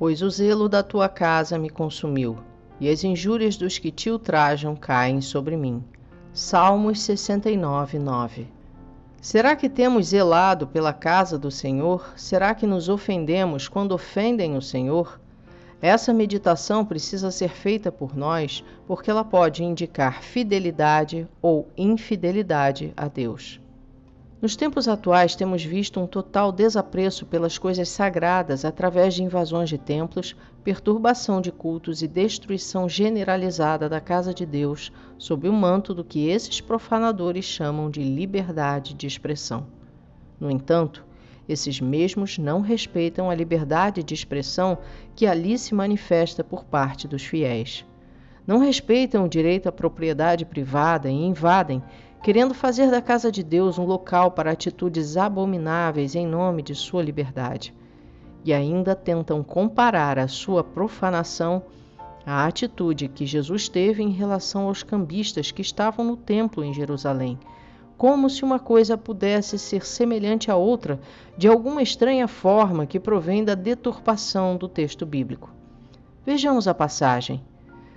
Pois o zelo da tua casa me consumiu, e as injúrias dos que te ultrajam caem sobre mim. Salmos 69, 9. Será que temos zelado pela casa do Senhor? Será que nos ofendemos quando ofendem o Senhor? Essa meditação precisa ser feita por nós porque ela pode indicar fidelidade ou infidelidade a Deus. Nos tempos atuais, temos visto um total desapreço pelas coisas sagradas através de invasões de templos, perturbação de cultos e destruição generalizada da casa de Deus, sob o manto do que esses profanadores chamam de liberdade de expressão. No entanto, esses mesmos não respeitam a liberdade de expressão que ali se manifesta por parte dos fiéis. Não respeitam o direito à propriedade privada e invadem querendo fazer da casa de Deus um local para atitudes abomináveis em nome de sua liberdade. E ainda tentam comparar a sua profanação à atitude que Jesus teve em relação aos cambistas que estavam no templo em Jerusalém, como se uma coisa pudesse ser semelhante à outra de alguma estranha forma que provém da deturpação do texto bíblico. Vejamos a passagem.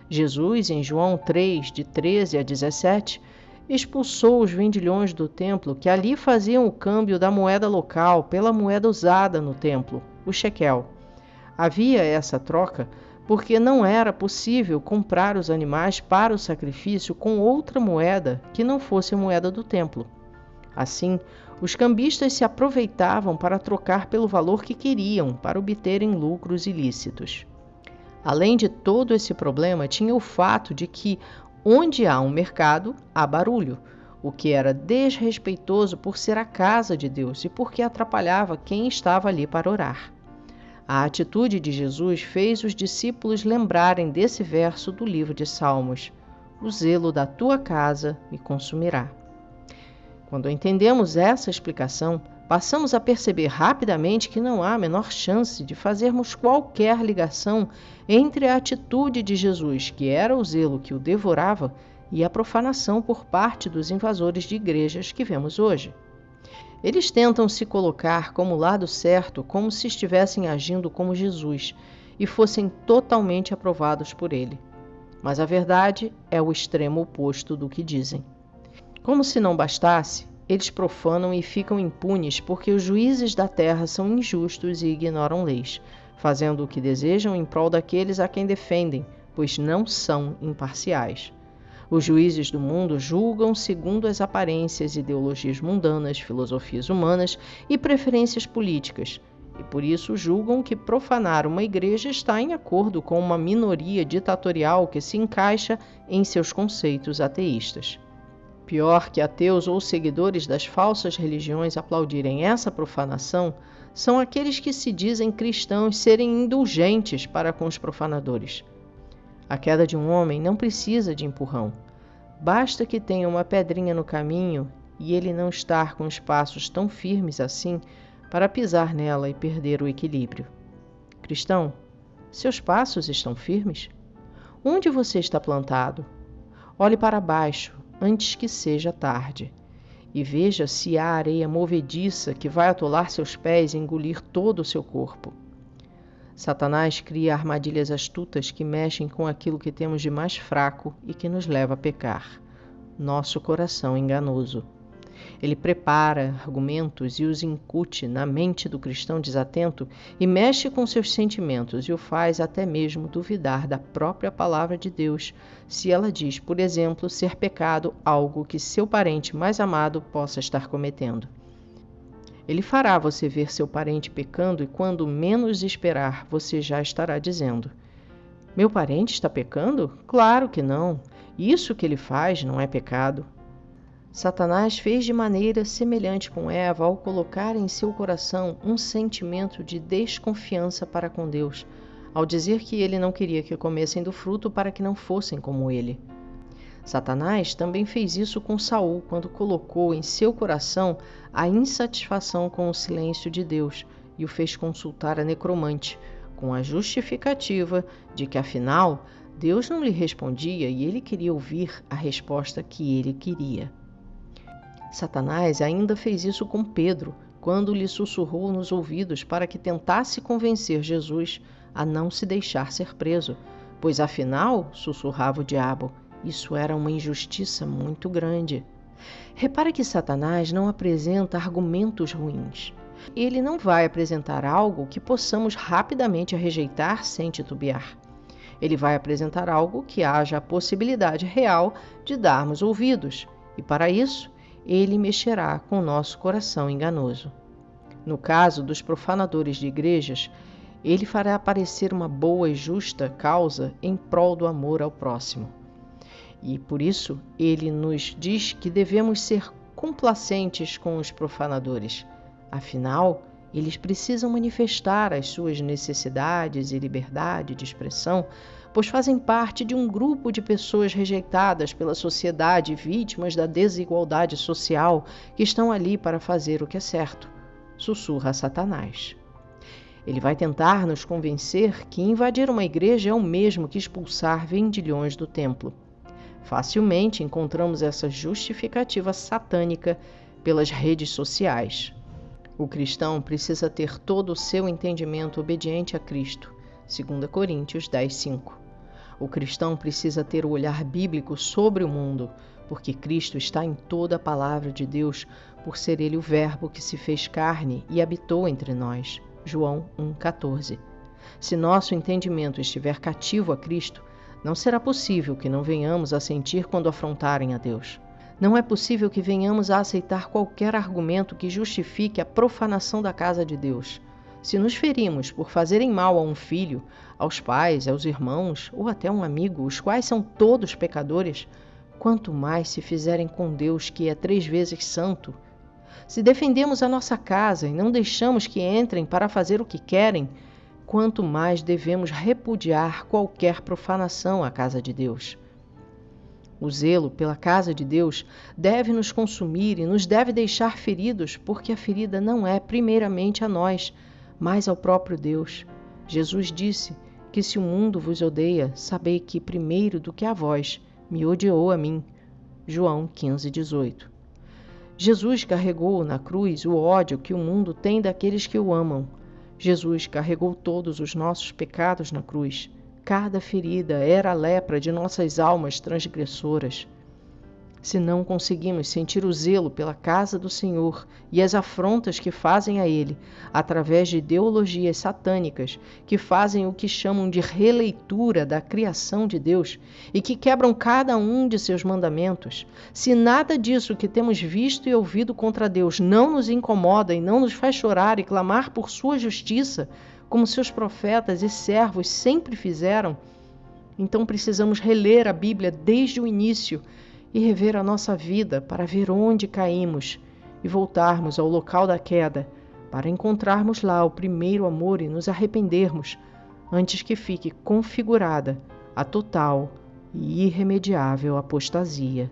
Jesus, em João 3, de 13 a 17, expulsou os vendilhões do templo que ali faziam o câmbio da moeda local pela moeda usada no templo, o shekel. Havia essa troca porque não era possível comprar os animais para o sacrifício com outra moeda que não fosse a moeda do templo. Assim, os cambistas se aproveitavam para trocar pelo valor que queriam para obterem lucros ilícitos. Além de todo esse problema, tinha o fato de que Onde há um mercado, há barulho, o que era desrespeitoso por ser a casa de Deus e porque atrapalhava quem estava ali para orar. A atitude de Jesus fez os discípulos lembrarem desse verso do livro de Salmos: O zelo da tua casa me consumirá. Quando entendemos essa explicação, passamos a perceber rapidamente que não há a menor chance de fazermos qualquer ligação entre a atitude de Jesus, que era o zelo que o devorava, e a profanação por parte dos invasores de igrejas que vemos hoje. Eles tentam se colocar como lado certo, como se estivessem agindo como Jesus e fossem totalmente aprovados por ele. Mas a verdade é o extremo oposto do que dizem. Como se não bastasse, eles profanam e ficam impunes porque os juízes da terra são injustos e ignoram leis, fazendo o que desejam em prol daqueles a quem defendem, pois não são imparciais. Os juízes do mundo julgam segundo as aparências, ideologias mundanas, filosofias humanas e preferências políticas, e por isso julgam que profanar uma igreja está em acordo com uma minoria ditatorial que se encaixa em seus conceitos ateístas. Pior que ateus ou seguidores das falsas religiões aplaudirem essa profanação, são aqueles que se dizem cristãos serem indulgentes para com os profanadores. A queda de um homem não precisa de empurrão. Basta que tenha uma pedrinha no caminho e ele não estar com os passos tão firmes assim para pisar nela e perder o equilíbrio. Cristão, seus passos estão firmes? Onde você está plantado? Olhe para baixo antes que seja tarde. E veja se há areia movediça que vai atolar seus pés e engolir todo o seu corpo. Satanás cria armadilhas astutas que mexem com aquilo que temos de mais fraco e que nos leva a pecar. Nosso coração enganoso. Ele prepara argumentos e os incute na mente do cristão desatento e mexe com seus sentimentos e o faz até mesmo duvidar da própria palavra de Deus, se ela diz, por exemplo, ser pecado algo que seu parente mais amado possa estar cometendo. Ele fará você ver seu parente pecando e quando menos esperar, você já estará dizendo: Meu parente está pecando? Claro que não. Isso que ele faz não é pecado. Satanás fez de maneira semelhante com Eva ao colocar em seu coração um sentimento de desconfiança para com Deus, ao dizer que ele não queria que comessem do fruto para que não fossem como ele. Satanás também fez isso com Saul quando colocou em seu coração a insatisfação com o silêncio de Deus e o fez consultar a necromante, com a justificativa de que afinal Deus não lhe respondia e ele queria ouvir a resposta que ele queria. Satanás ainda fez isso com Pedro, quando lhe sussurrou nos ouvidos para que tentasse convencer Jesus a não se deixar ser preso, pois afinal, sussurrava o diabo, isso era uma injustiça muito grande. Repare que Satanás não apresenta argumentos ruins. Ele não vai apresentar algo que possamos rapidamente rejeitar sem titubear. Ele vai apresentar algo que haja a possibilidade real de darmos ouvidos, e para isso, ele mexerá com o nosso coração enganoso. No caso dos profanadores de igrejas, ele fará aparecer uma boa e justa causa em prol do amor ao próximo. E por isso ele nos diz que devemos ser complacentes com os profanadores. Afinal, eles precisam manifestar as suas necessidades e liberdade de expressão, pois fazem parte de um grupo de pessoas rejeitadas pela sociedade, vítimas da desigualdade social, que estão ali para fazer o que é certo. Sussurra Satanás. Ele vai tentar nos convencer que invadir uma igreja é o mesmo que expulsar vendilhões do templo. Facilmente encontramos essa justificativa satânica pelas redes sociais. O cristão precisa ter todo o seu entendimento obediente a Cristo, 2 Coríntios 10:5. O cristão precisa ter o olhar bíblico sobre o mundo, porque Cristo está em toda a palavra de Deus, por ser ele o Verbo que se fez carne e habitou entre nós. João 1:14. Se nosso entendimento estiver cativo a Cristo, não será possível que não venhamos a sentir quando afrontarem a Deus. Não é possível que venhamos a aceitar qualquer argumento que justifique a profanação da casa de Deus. Se nos ferimos por fazerem mal a um filho, aos pais, aos irmãos ou até a um amigo, os quais são todos pecadores, quanto mais se fizerem com Deus, que é três vezes santo. Se defendemos a nossa casa e não deixamos que entrem para fazer o que querem, quanto mais devemos repudiar qualquer profanação à casa de Deus. O zelo pela casa de Deus deve nos consumir e nos deve deixar feridos, porque a ferida não é primeiramente a nós, mas ao próprio Deus. Jesus disse que se o mundo vos odeia, sabei que primeiro do que a vós me odiou a mim. João 15, 18. Jesus carregou na cruz o ódio que o mundo tem daqueles que o amam Jesus carregou todos os nossos pecados na cruz. Cada ferida era a lepra de nossas almas transgressoras se não conseguimos sentir o zelo pela casa do Senhor e as afrontas que fazem a ele, através de ideologias satânicas que fazem o que chamam de releitura da criação de Deus e que quebram cada um de seus mandamentos, se nada disso que temos visto e ouvido contra Deus não nos incomoda e não nos faz chorar e clamar por sua justiça, como seus profetas e servos sempre fizeram, então precisamos reler a Bíblia desde o início e rever a nossa vida para ver onde caímos e voltarmos ao local da queda para encontrarmos lá o primeiro amor e nos arrependermos antes que fique configurada a total e irremediável apostasia.